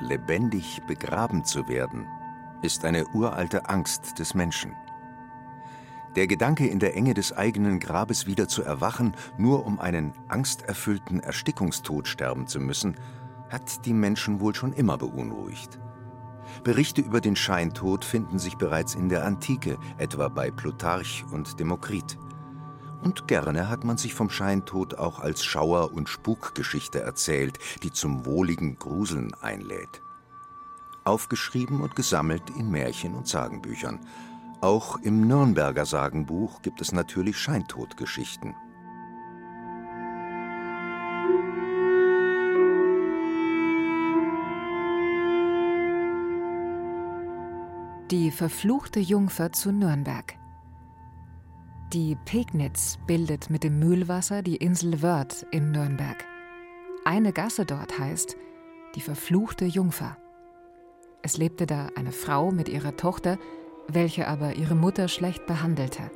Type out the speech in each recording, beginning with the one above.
lebendig begraben zu werden, ist eine uralte Angst des Menschen. Der Gedanke, in der Enge des eigenen Grabes wieder zu erwachen, nur um einen angsterfüllten Erstickungstod sterben zu müssen, hat die Menschen wohl schon immer beunruhigt. Berichte über den Scheintod finden sich bereits in der Antike, etwa bei Plutarch und Demokrit. Und gerne hat man sich vom Scheintod auch als Schauer- und Spukgeschichte erzählt, die zum wohligen Gruseln einlädt. Aufgeschrieben und gesammelt in Märchen und Sagenbüchern. Auch im Nürnberger Sagenbuch gibt es natürlich Scheintodgeschichten. Die verfluchte Jungfer zu Nürnberg. Die Pegnitz bildet mit dem Mühlwasser die Insel Wörth in Nürnberg. Eine Gasse dort heißt die verfluchte Jungfer. Es lebte da eine Frau mit ihrer Tochter, welche aber ihre Mutter schlecht behandelte.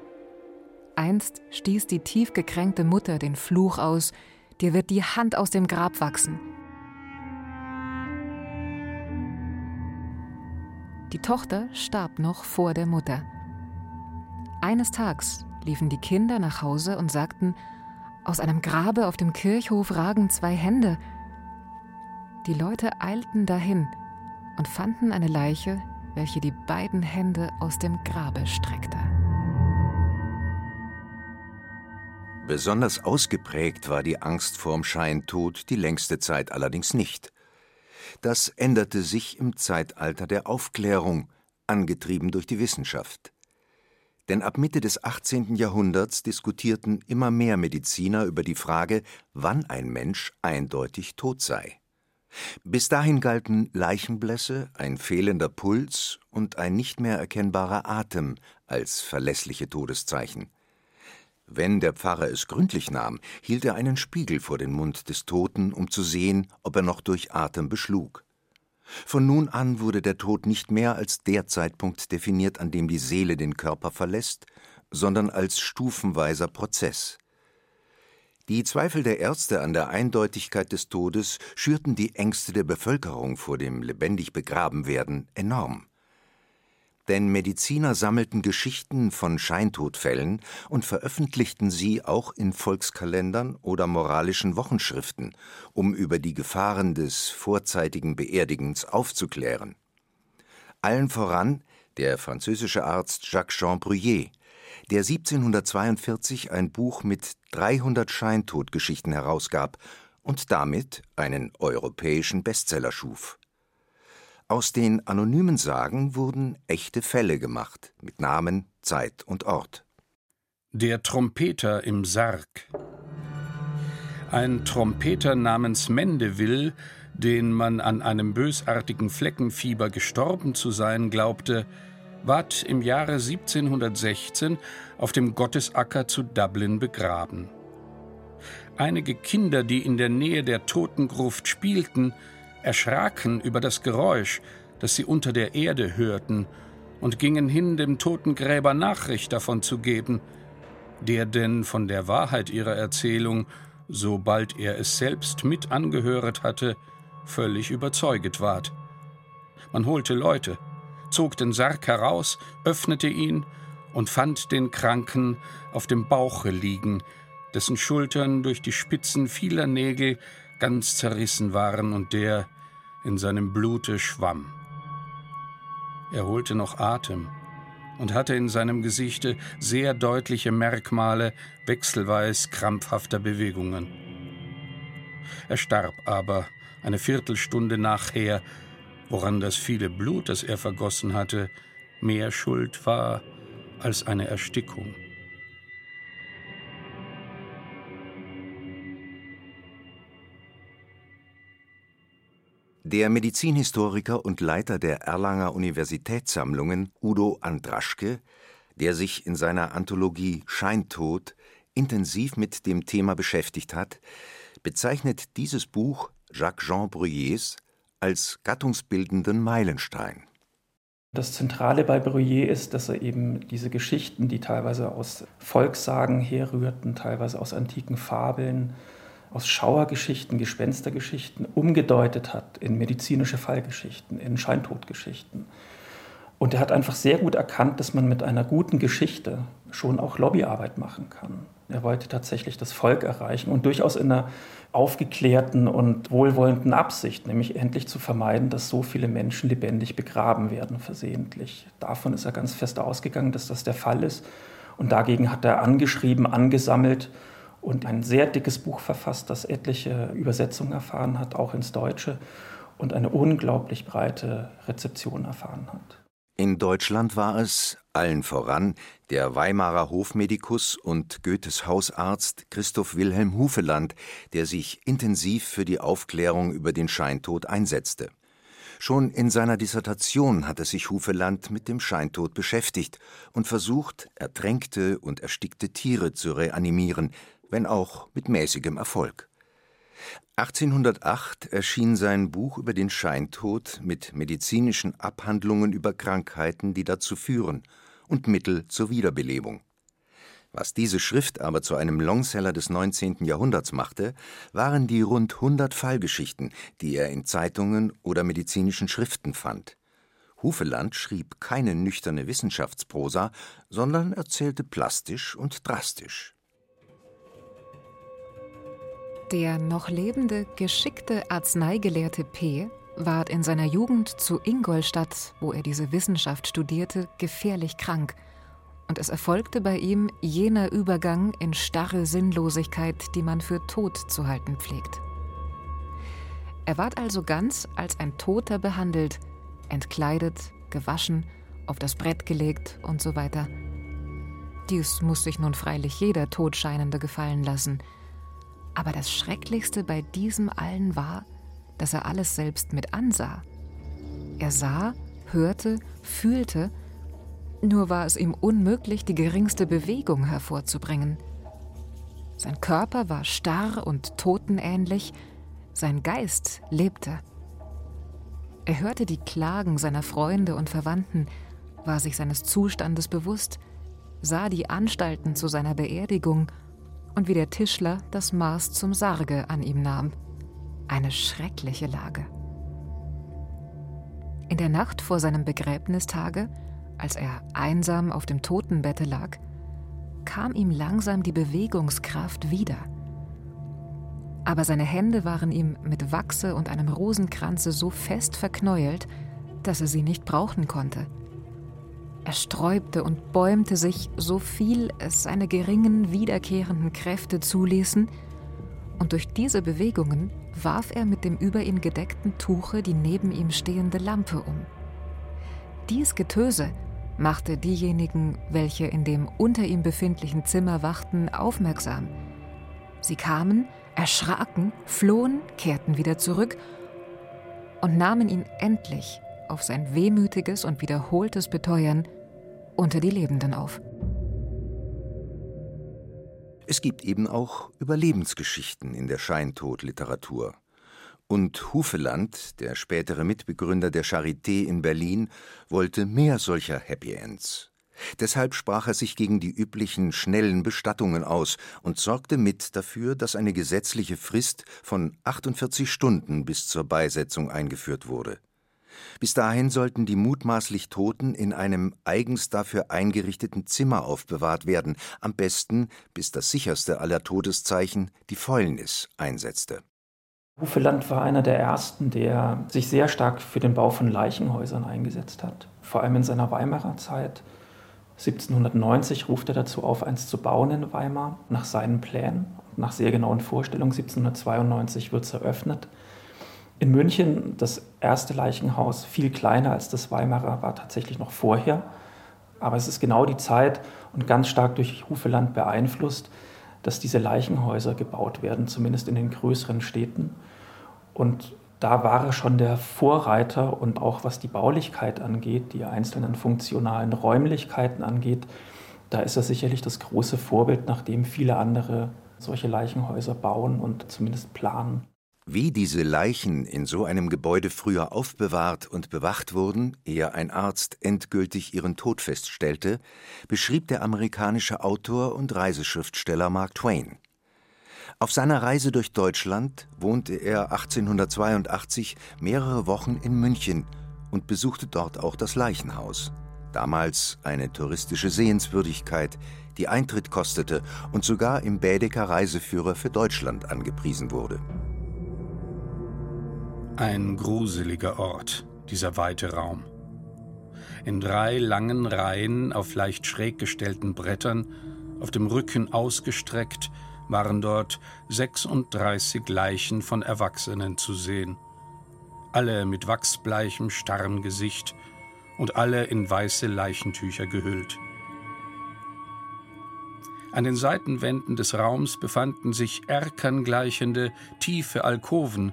Einst stieß die tief gekränkte Mutter den Fluch aus, dir wird die Hand aus dem Grab wachsen. Die Tochter starb noch vor der Mutter. Eines Tags liefen die Kinder nach Hause und sagten, aus einem Grabe auf dem Kirchhof ragen zwei Hände. Die Leute eilten dahin und fanden eine Leiche, welche die beiden Hände aus dem Grabe streckte. Besonders ausgeprägt war die Angst vorm Scheintod die längste Zeit allerdings nicht. Das änderte sich im Zeitalter der Aufklärung, angetrieben durch die Wissenschaft. Denn ab Mitte des 18. Jahrhunderts diskutierten immer mehr Mediziner über die Frage, wann ein Mensch eindeutig tot sei. Bis dahin galten Leichenblässe, ein fehlender Puls und ein nicht mehr erkennbarer Atem als verlässliche Todeszeichen. Wenn der Pfarrer es gründlich nahm, hielt er einen Spiegel vor den Mund des Toten, um zu sehen, ob er noch durch Atem beschlug. Von nun an wurde der Tod nicht mehr als der Zeitpunkt definiert, an dem die Seele den Körper verlässt, sondern als stufenweiser Prozess. Die Zweifel der Ärzte an der Eindeutigkeit des Todes schürten die Ängste der Bevölkerung vor dem lebendig begraben werden enorm. Denn Mediziner sammelten Geschichten von Scheintodfällen und veröffentlichten sie auch in Volkskalendern oder moralischen Wochenschriften, um über die Gefahren des vorzeitigen Beerdigens aufzuklären. Allen voran der französische Arzt Jacques Jean Bruyère, der 1742 ein Buch mit 300 Scheintodgeschichten herausgab und damit einen europäischen Bestseller schuf. Aus den anonymen Sagen wurden echte Fälle gemacht, mit Namen, Zeit und Ort. Der Trompeter im Sarg. Ein Trompeter namens Mendeville, den man an einem bösartigen Fleckenfieber gestorben zu sein glaubte, ward im Jahre 1716 auf dem Gottesacker zu Dublin begraben. Einige Kinder, die in der Nähe der Totengruft spielten, erschraken über das Geräusch, das sie unter der Erde hörten, und gingen hin, dem Totengräber Nachricht davon zu geben, der denn von der Wahrheit ihrer Erzählung, sobald er es selbst mit angehöret hatte, völlig überzeuget ward. Man holte Leute, zog den Sarg heraus, öffnete ihn und fand den Kranken auf dem Bauche liegen, dessen Schultern durch die Spitzen vieler Nägel ganz zerrissen waren und der in seinem Blute schwamm. Er holte noch Atem und hatte in seinem Gesichte sehr deutliche Merkmale wechselweis krampfhafter Bewegungen. Er starb aber eine Viertelstunde nachher, woran das viele Blut, das er vergossen hatte, mehr Schuld war als eine Erstickung. Der Medizinhistoriker und Leiter der Erlanger Universitätssammlungen Udo Andraschke, der sich in seiner Anthologie Scheintod intensiv mit dem Thema beschäftigt hat, bezeichnet dieses Buch Jacques Jean Bruyers als gattungsbildenden Meilenstein. Das Zentrale bei Bruyère ist, dass er eben diese Geschichten, die teilweise aus Volkssagen herrührten, teilweise aus antiken Fabeln, aus Schauergeschichten, Gespenstergeschichten umgedeutet hat in medizinische Fallgeschichten, in Scheintodgeschichten. Und er hat einfach sehr gut erkannt, dass man mit einer guten Geschichte schon auch Lobbyarbeit machen kann. Er wollte tatsächlich das Volk erreichen und durchaus in einer aufgeklärten und wohlwollenden Absicht, nämlich endlich zu vermeiden, dass so viele Menschen lebendig begraben werden, versehentlich. Davon ist er ganz fest ausgegangen, dass das der Fall ist. Und dagegen hat er angeschrieben, angesammelt und ein sehr dickes Buch verfasst, das etliche Übersetzungen erfahren hat, auch ins Deutsche, und eine unglaublich breite Rezeption erfahren hat. In Deutschland war es, allen voran, der Weimarer Hofmedikus und Goethes Hausarzt Christoph Wilhelm Hufeland, der sich intensiv für die Aufklärung über den Scheintod einsetzte. Schon in seiner Dissertation hatte sich Hufeland mit dem Scheintod beschäftigt und versucht, ertränkte und erstickte Tiere zu reanimieren, wenn auch mit mäßigem Erfolg. 1808 erschien sein Buch über den Scheintod mit medizinischen Abhandlungen über Krankheiten, die dazu führen, und Mittel zur Wiederbelebung. Was diese Schrift aber zu einem Longseller des 19. Jahrhunderts machte, waren die rund 100 Fallgeschichten, die er in Zeitungen oder medizinischen Schriften fand. Hufeland schrieb keine nüchterne Wissenschaftsprosa, sondern erzählte plastisch und drastisch. Der noch lebende, geschickte Arzneigelehrte P. ward in seiner Jugend zu Ingolstadt, wo er diese Wissenschaft studierte, gefährlich krank, und es erfolgte bei ihm jener Übergang in starre Sinnlosigkeit, die man für tot zu halten pflegt. Er ward also ganz als ein Toter behandelt, entkleidet, gewaschen, auf das Brett gelegt und so weiter. Dies muss sich nun freilich jeder Todscheinende gefallen lassen – aber das Schrecklichste bei diesem allen war, dass er alles selbst mit ansah. Er sah, hörte, fühlte, nur war es ihm unmöglich, die geringste Bewegung hervorzubringen. Sein Körper war starr und totenähnlich, sein Geist lebte. Er hörte die Klagen seiner Freunde und Verwandten, war sich seines Zustandes bewusst, sah die Anstalten zu seiner Beerdigung und wie der Tischler das Maß zum Sarge an ihm nahm. Eine schreckliche Lage. In der Nacht vor seinem Begräbnistage, als er einsam auf dem Totenbette lag, kam ihm langsam die Bewegungskraft wieder. Aber seine Hände waren ihm mit Wachse und einem Rosenkranze so fest verknäuelt, dass er sie nicht brauchen konnte. Er sträubte und bäumte sich, so viel es seine geringen, wiederkehrenden Kräfte zuließen, und durch diese Bewegungen warf er mit dem über ihn gedeckten Tuche die neben ihm stehende Lampe um. Dies Getöse machte diejenigen, welche in dem unter ihm befindlichen Zimmer wachten, aufmerksam. Sie kamen, erschraken, flohen, kehrten wieder zurück und nahmen ihn endlich auf sein wehmütiges und wiederholtes Beteuern unter die Lebenden auf. Es gibt eben auch Überlebensgeschichten in der Scheintodliteratur. Und Hufeland, der spätere Mitbegründer der Charité in Berlin, wollte mehr solcher Happy Ends. Deshalb sprach er sich gegen die üblichen schnellen Bestattungen aus und sorgte mit dafür, dass eine gesetzliche Frist von 48 Stunden bis zur Beisetzung eingeführt wurde. Bis dahin sollten die mutmaßlich Toten in einem eigens dafür eingerichteten Zimmer aufbewahrt werden, am besten, bis das sicherste aller Todeszeichen, die Fäulnis, einsetzte. Hufeland war einer der ersten, der sich sehr stark für den Bau von Leichenhäusern eingesetzt hat. Vor allem in seiner Weimarer Zeit. 1790 ruft er dazu auf, eins zu bauen in Weimar, nach seinen Plänen nach sehr genauen Vorstellungen. 1792 wird es eröffnet. In München, das erste Leichenhaus, viel kleiner als das Weimarer, war tatsächlich noch vorher. Aber es ist genau die Zeit und ganz stark durch Hufeland beeinflusst, dass diese Leichenhäuser gebaut werden, zumindest in den größeren Städten. Und da war er schon der Vorreiter und auch was die Baulichkeit angeht, die einzelnen funktionalen Räumlichkeiten angeht, da ist er sicherlich das große Vorbild, nach dem viele andere solche Leichenhäuser bauen und zumindest planen. Wie diese Leichen in so einem Gebäude früher aufbewahrt und bewacht wurden, ehe ein Arzt endgültig ihren Tod feststellte, beschrieb der amerikanische Autor und Reiseschriftsteller Mark Twain. Auf seiner Reise durch Deutschland wohnte er 1882 mehrere Wochen in München und besuchte dort auch das Leichenhaus, damals eine touristische Sehenswürdigkeit, die Eintritt kostete und sogar im Bädeker Reiseführer für Deutschland angepriesen wurde. Ein gruseliger Ort, dieser weite Raum. In drei langen Reihen auf leicht schräg gestellten Brettern, auf dem Rücken ausgestreckt, waren dort 36 Leichen von Erwachsenen zu sehen. Alle mit wachsbleichem, starrem Gesicht und alle in weiße Leichentücher gehüllt. An den Seitenwänden des Raums befanden sich erkerngleichende, tiefe Alkoven,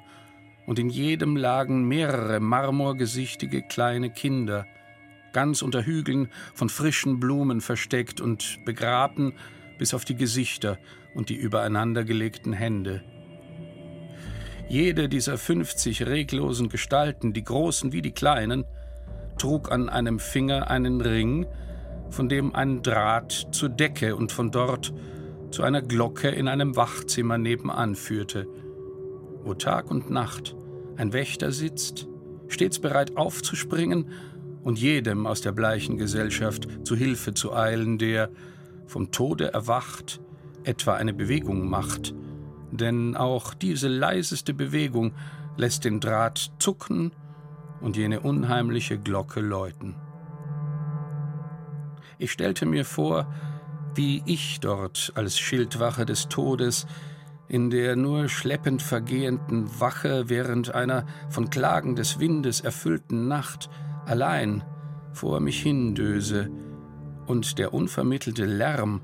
und in jedem lagen mehrere marmorgesichtige kleine Kinder, ganz unter Hügeln von frischen Blumen versteckt und begraben bis auf die Gesichter und die übereinandergelegten Hände. Jede dieser 50 reglosen Gestalten, die großen wie die kleinen, trug an einem Finger einen Ring, von dem ein Draht zur Decke und von dort zu einer Glocke in einem Wachzimmer nebenan führte, wo Tag und Nacht ein Wächter sitzt, stets bereit aufzuspringen und jedem aus der bleichen Gesellschaft zu Hilfe zu eilen, der, vom Tode erwacht, etwa eine Bewegung macht, denn auch diese leiseste Bewegung lässt den Draht zucken und jene unheimliche Glocke läuten. Ich stellte mir vor, wie ich dort als Schildwache des Todes in der nur schleppend vergehenden Wache während einer von Klagen des Windes erfüllten Nacht allein vor mich hindöse und der unvermittelte Lärm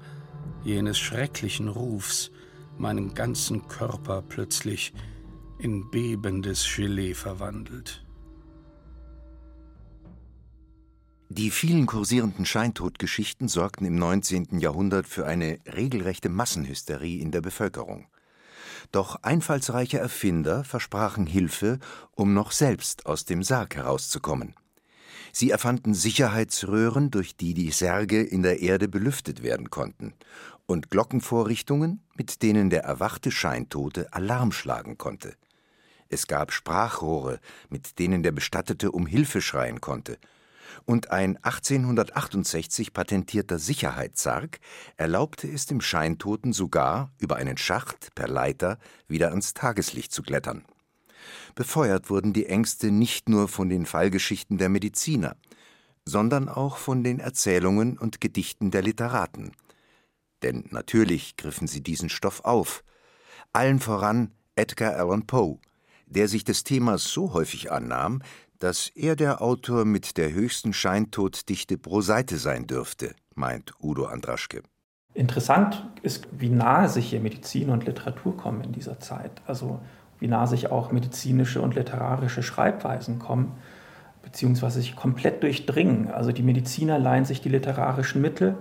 jenes schrecklichen Rufs meinen ganzen Körper plötzlich in bebendes Gelee verwandelt. Die vielen kursierenden Scheintodgeschichten sorgten im 19. Jahrhundert für eine regelrechte Massenhysterie in der Bevölkerung. Doch einfallsreiche Erfinder versprachen Hilfe, um noch selbst aus dem Sarg herauszukommen. Sie erfanden Sicherheitsröhren, durch die die Särge in der Erde belüftet werden konnten, und Glockenvorrichtungen, mit denen der erwachte Scheintote Alarm schlagen konnte. Es gab Sprachrohre, mit denen der Bestattete um Hilfe schreien konnte – und ein 1868 patentierter Sicherheitssarg erlaubte es dem Scheintoten sogar, über einen Schacht per Leiter wieder ans Tageslicht zu klettern. Befeuert wurden die Ängste nicht nur von den Fallgeschichten der Mediziner, sondern auch von den Erzählungen und Gedichten der Literaten. Denn natürlich griffen sie diesen Stoff auf. Allen voran Edgar Allan Poe, der sich des Themas so häufig annahm, dass er der Autor mit der höchsten Scheintoddichte pro Seite sein dürfte, meint Udo Andraschke. Interessant ist, wie nahe sich hier Medizin und Literatur kommen in dieser Zeit. Also wie nahe sich auch medizinische und literarische Schreibweisen kommen, beziehungsweise sich komplett durchdringen. Also die Mediziner leihen sich die literarischen Mittel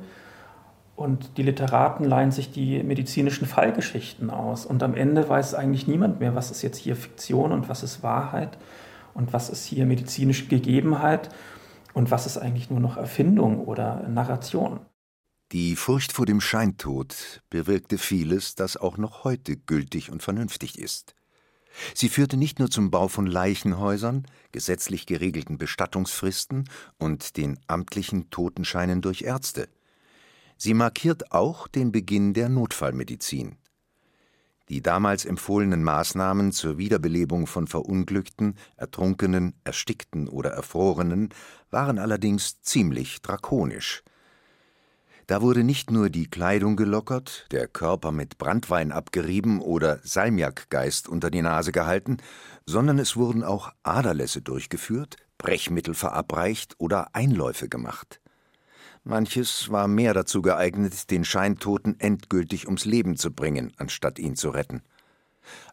und die Literaten leihen sich die medizinischen Fallgeschichten aus. Und am Ende weiß eigentlich niemand mehr, was ist jetzt hier Fiktion und was ist Wahrheit und was ist hier medizinische Gegebenheit und was ist eigentlich nur noch Erfindung oder Narration. Die Furcht vor dem Scheintod bewirkte vieles, das auch noch heute gültig und vernünftig ist. Sie führte nicht nur zum Bau von Leichenhäusern, gesetzlich geregelten Bestattungsfristen und den amtlichen Totenscheinen durch Ärzte. Sie markiert auch den Beginn der Notfallmedizin. Die damals empfohlenen Maßnahmen zur Wiederbelebung von Verunglückten, Ertrunkenen, Erstickten oder Erfrorenen waren allerdings ziemlich drakonisch. Da wurde nicht nur die Kleidung gelockert, der Körper mit Brandwein abgerieben oder Salmiakgeist unter die Nase gehalten, sondern es wurden auch Aderlässe durchgeführt, Brechmittel verabreicht oder Einläufe gemacht. Manches war mehr dazu geeignet, den Scheintoten endgültig ums Leben zu bringen, anstatt ihn zu retten.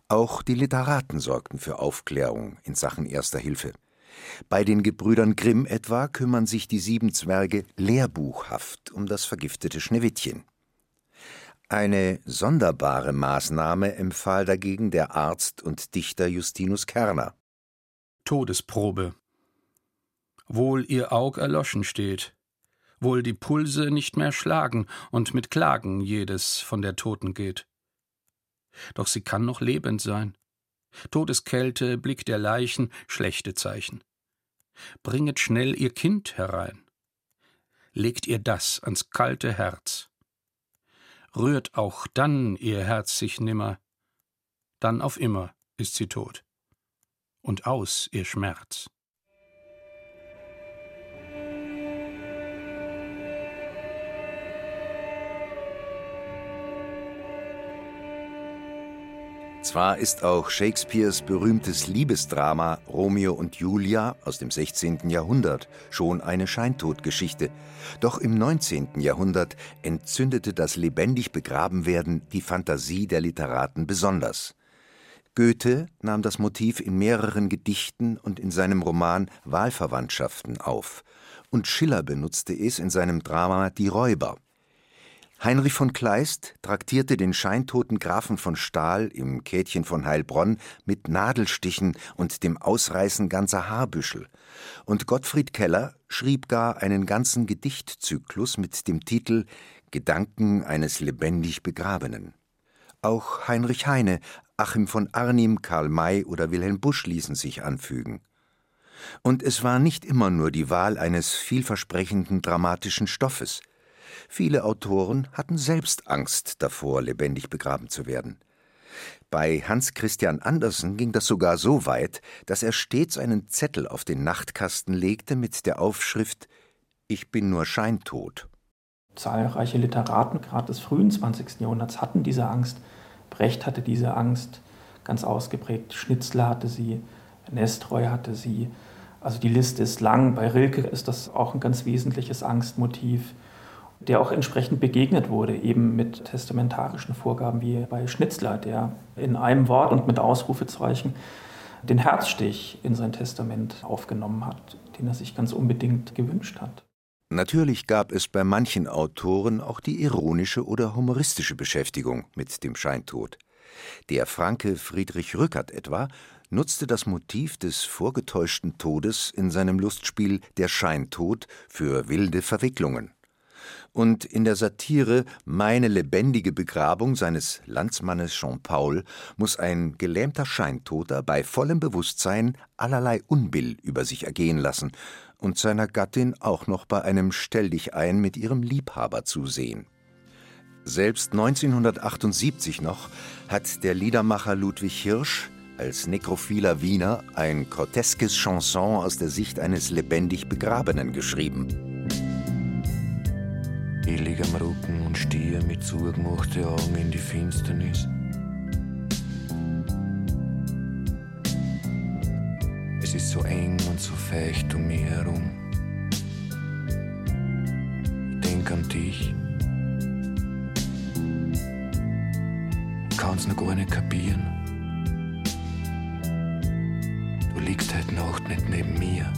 Auch die Literaten sorgten für Aufklärung in Sachen Erster Hilfe. Bei den Gebrüdern Grimm etwa kümmern sich die sieben Zwerge lehrbuchhaft um das vergiftete Schneewittchen. Eine sonderbare Maßnahme empfahl dagegen der Arzt und Dichter Justinus Kerner. Todesprobe. Wohl ihr Aug erloschen steht, wohl die Pulse nicht mehr schlagen und mit Klagen jedes von der Toten geht. Doch sie kann noch lebend sein. Todeskälte, Blick der Leichen, schlechte Zeichen. Bringet schnell ihr Kind herein. Legt ihr das ans kalte Herz. Rührt auch dann ihr Herz sich nimmer, dann auf immer ist sie tot. Und aus ihr Schmerz. Zwar ist auch Shakespeares berühmtes Liebesdrama Romeo und Julia aus dem 16. Jahrhundert schon eine Scheintodgeschichte, doch im 19. Jahrhundert entzündete das lebendig Begrabenwerden die Fantasie der Literaten besonders. Goethe nahm das Motiv in mehreren Gedichten und in seinem Roman Wahlverwandtschaften auf, und Schiller benutzte es in seinem Drama Die Räuber Heinrich von Kleist traktierte den scheintoten Grafen von Stahl im Käthchen von Heilbronn mit Nadelstichen und dem Ausreißen ganzer Haarbüschel, und Gottfried Keller schrieb gar einen ganzen Gedichtzyklus mit dem Titel Gedanken eines lebendig Begrabenen. Auch Heinrich Heine, Achim von Arnim, Karl May oder Wilhelm Busch ließen sich anfügen. Und es war nicht immer nur die Wahl eines vielversprechenden dramatischen Stoffes. Viele Autoren hatten selbst Angst davor, lebendig begraben zu werden. Bei Hans Christian Andersen ging das sogar so weit, dass er stets einen Zettel auf den Nachtkasten legte mit der Aufschrift Ich bin nur scheintot. Zahlreiche Literaten, gerade des frühen 20. Jahrhunderts, hatten diese Angst. Brecht hatte diese Angst ganz ausgeprägt. Schnitzler hatte sie, Nestroy hatte sie. Also die Liste ist lang. Bei Rilke ist das auch ein ganz wesentliches Angstmotiv der auch entsprechend begegnet wurde, eben mit testamentarischen Vorgaben wie bei Schnitzler, der in einem Wort und mit Ausrufezeichen den Herzstich in sein Testament aufgenommen hat, den er sich ganz unbedingt gewünscht hat. Natürlich gab es bei manchen Autoren auch die ironische oder humoristische Beschäftigung mit dem Scheintod. Der Franke Friedrich Rückert etwa nutzte das Motiv des vorgetäuschten Todes in seinem Lustspiel Der Scheintod für wilde Verwicklungen und in der Satire Meine lebendige Begrabung seines Landsmannes Jean-Paul muss ein gelähmter Scheintoter bei vollem Bewusstsein allerlei Unbill über sich ergehen lassen und seiner Gattin auch noch bei einem Stelldichein mit ihrem Liebhaber zusehen. Selbst 1978 noch hat der Liedermacher Ludwig Hirsch als nekrophiler Wiener ein groteskes Chanson aus der Sicht eines lebendig Begrabenen geschrieben. Lieg am Rücken und stehe mit zugemachten Augen in die Finsternis. Es ist so eng und so feucht um mich herum. Ich denk an dich. Ich kann's noch gar nicht kapieren. Du liegst heute Nacht nicht neben mir.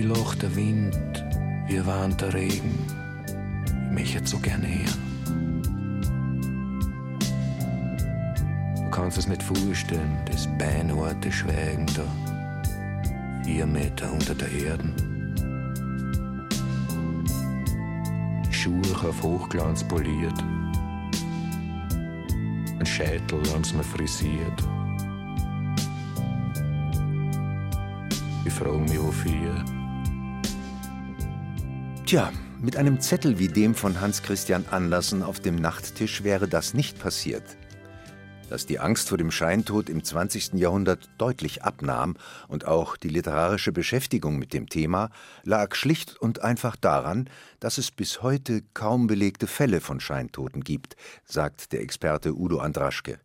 Wie lacht der Wind, wie warnt der Regen. Ich möchte so gerne hören. Du kannst es nicht vorstellen, das beinharte Schweigen da. Vier Meter unter der Erde. Schuhe auf Hochglanz poliert. Ein Scheitel sie mir frisiert. Ich frage mich, wofür. Tja, mit einem Zettel wie dem von Hans Christian Andersen auf dem Nachttisch wäre das nicht passiert. Dass die Angst vor dem Scheintod im 20. Jahrhundert deutlich abnahm und auch die literarische Beschäftigung mit dem Thema, lag schlicht und einfach daran, dass es bis heute kaum belegte Fälle von Scheintoten gibt, sagt der Experte Udo Andraschke.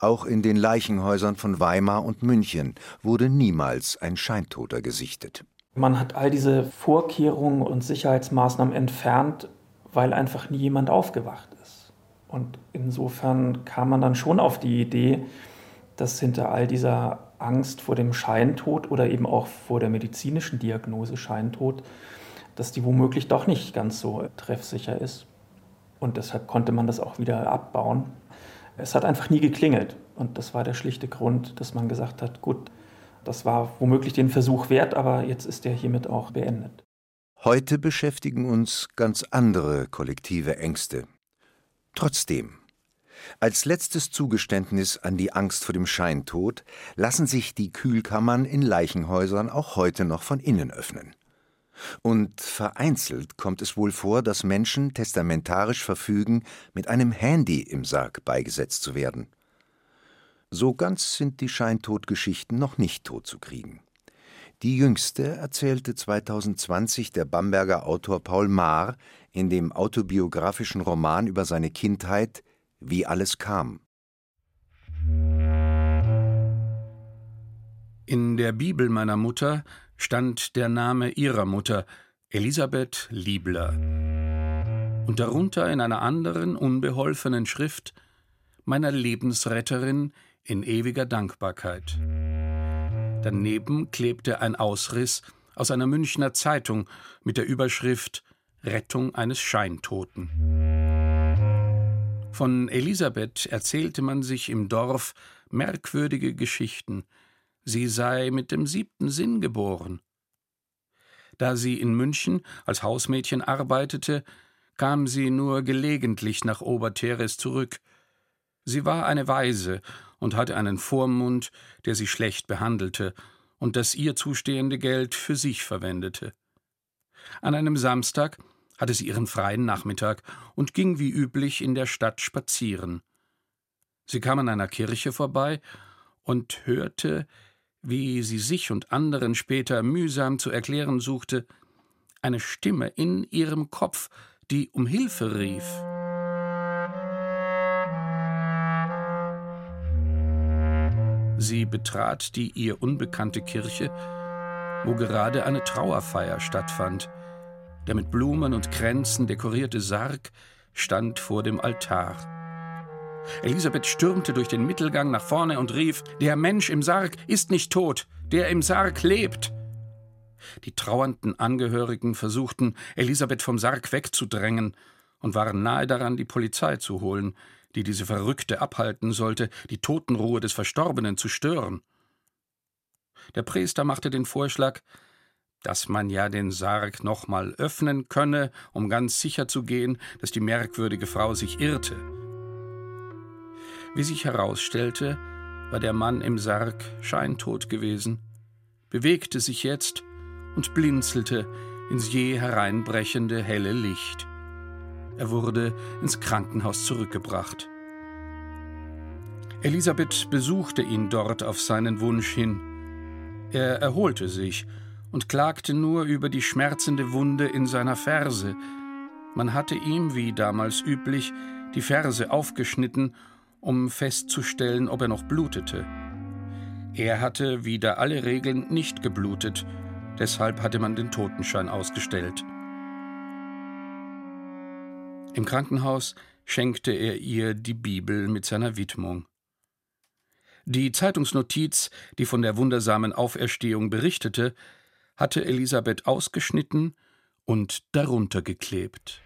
Auch in den Leichenhäusern von Weimar und München wurde niemals ein Scheintoter gesichtet. Man hat all diese Vorkehrungen und Sicherheitsmaßnahmen entfernt, weil einfach nie jemand aufgewacht ist. Und insofern kam man dann schon auf die Idee, dass hinter all dieser Angst vor dem Scheintod oder eben auch vor der medizinischen Diagnose Scheintod, dass die womöglich doch nicht ganz so treffsicher ist. Und deshalb konnte man das auch wieder abbauen. Es hat einfach nie geklingelt. Und das war der schlichte Grund, dass man gesagt hat, gut, Das war womöglich den Versuch wert, aber jetzt ist er hiermit auch beendet. Heute beschäftigen uns ganz andere kollektive Ängste. Trotzdem, als letztes Zugeständnis an die Angst vor dem Scheintod lassen sich die Kühlkammern in Leichenhäusern auch heute noch von innen öffnen. Und vereinzelt kommt es wohl vor, dass Menschen testamentarisch verfügen, mit einem Handy im Sarg beigesetzt zu werden. So ganz sind die Scheintodgeschichten noch nicht totzukriegen. Die jüngste erzählte 2020 der Bamberger Autor Paul Maar in dem autobiografischen Roman über seine Kindheit Wie alles kam. In der Bibel meiner Mutter stand der Name ihrer Mutter, Elisabeth Liebler. Und darunter in einer anderen, unbeholfenen Schrift meiner Lebensretterin in ewiger Dankbarkeit. Daneben klebte ein Ausriss aus einer Münchner Zeitung mit der Überschrift Rettung eines Scheintoten. Von Elisabeth erzählte man sich im Dorf merkwürdige Geschichten, sie sei mit dem siebten Sinn geboren. Da sie in München als Hausmädchen arbeitete, kam sie nur gelegentlich nach Oberteres zurück. Sie war eine Waise und hatte einen Vormund, der sie schlecht behandelte und das ihr zustehende Geld für sich verwendete. An einem Samstag hatte sie ihren freien Nachmittag und ging wie üblich in der Stadt spazieren. Sie kam an einer Kirche vorbei und hörte, wie sie sich und anderen später mühsam zu erklären suchte, eine Stimme in ihrem Kopf, die um Hilfe rief. Sie betrat die ihr unbekannte Kirche, wo gerade eine Trauerfeier stattfand. Der mit Blumen und Kränzen dekorierte Sarg stand vor dem Altar. Elisabeth stürmte durch den Mittelgang nach vorne und rief: Der Mensch im Sarg ist nicht tot, der im Sarg lebt. Die trauernden Angehörigen versuchten, Elisabeth vom Sarg wegzudrängen und waren nahe daran, die Polizei zu holen, die diese Verrückte abhalten sollte, die Totenruhe des Verstorbenen zu stören. Der Priester machte den Vorschlag, dass man ja den Sarg nochmal öffnen könne, um ganz sicher zu gehen, dass die merkwürdige Frau sich irrte. Wie sich herausstellte, war der Mann im Sarg scheintot gewesen, bewegte sich jetzt und blinzelte ins je hereinbrechende helle Licht. Er wurde ins Krankenhaus zurückgebracht. Elisabeth besuchte ihn dort auf seinen Wunsch hin. Er erholte sich und klagte nur über die schmerzende Wunde in seiner Ferse. Man hatte ihm, wie damals üblich, die Ferse aufgeschnitten, um festzustellen, ob er noch blutete. Er hatte wider alle Regeln nicht geblutet, deshalb hatte man den Totenschein ausgestellt. Im Krankenhaus schenkte er ihr die Bibel mit seiner Widmung. Die Zeitungsnotiz, die von der wundersamen Auferstehung berichtete, hatte Elisabeth ausgeschnitten und darunter geklebt.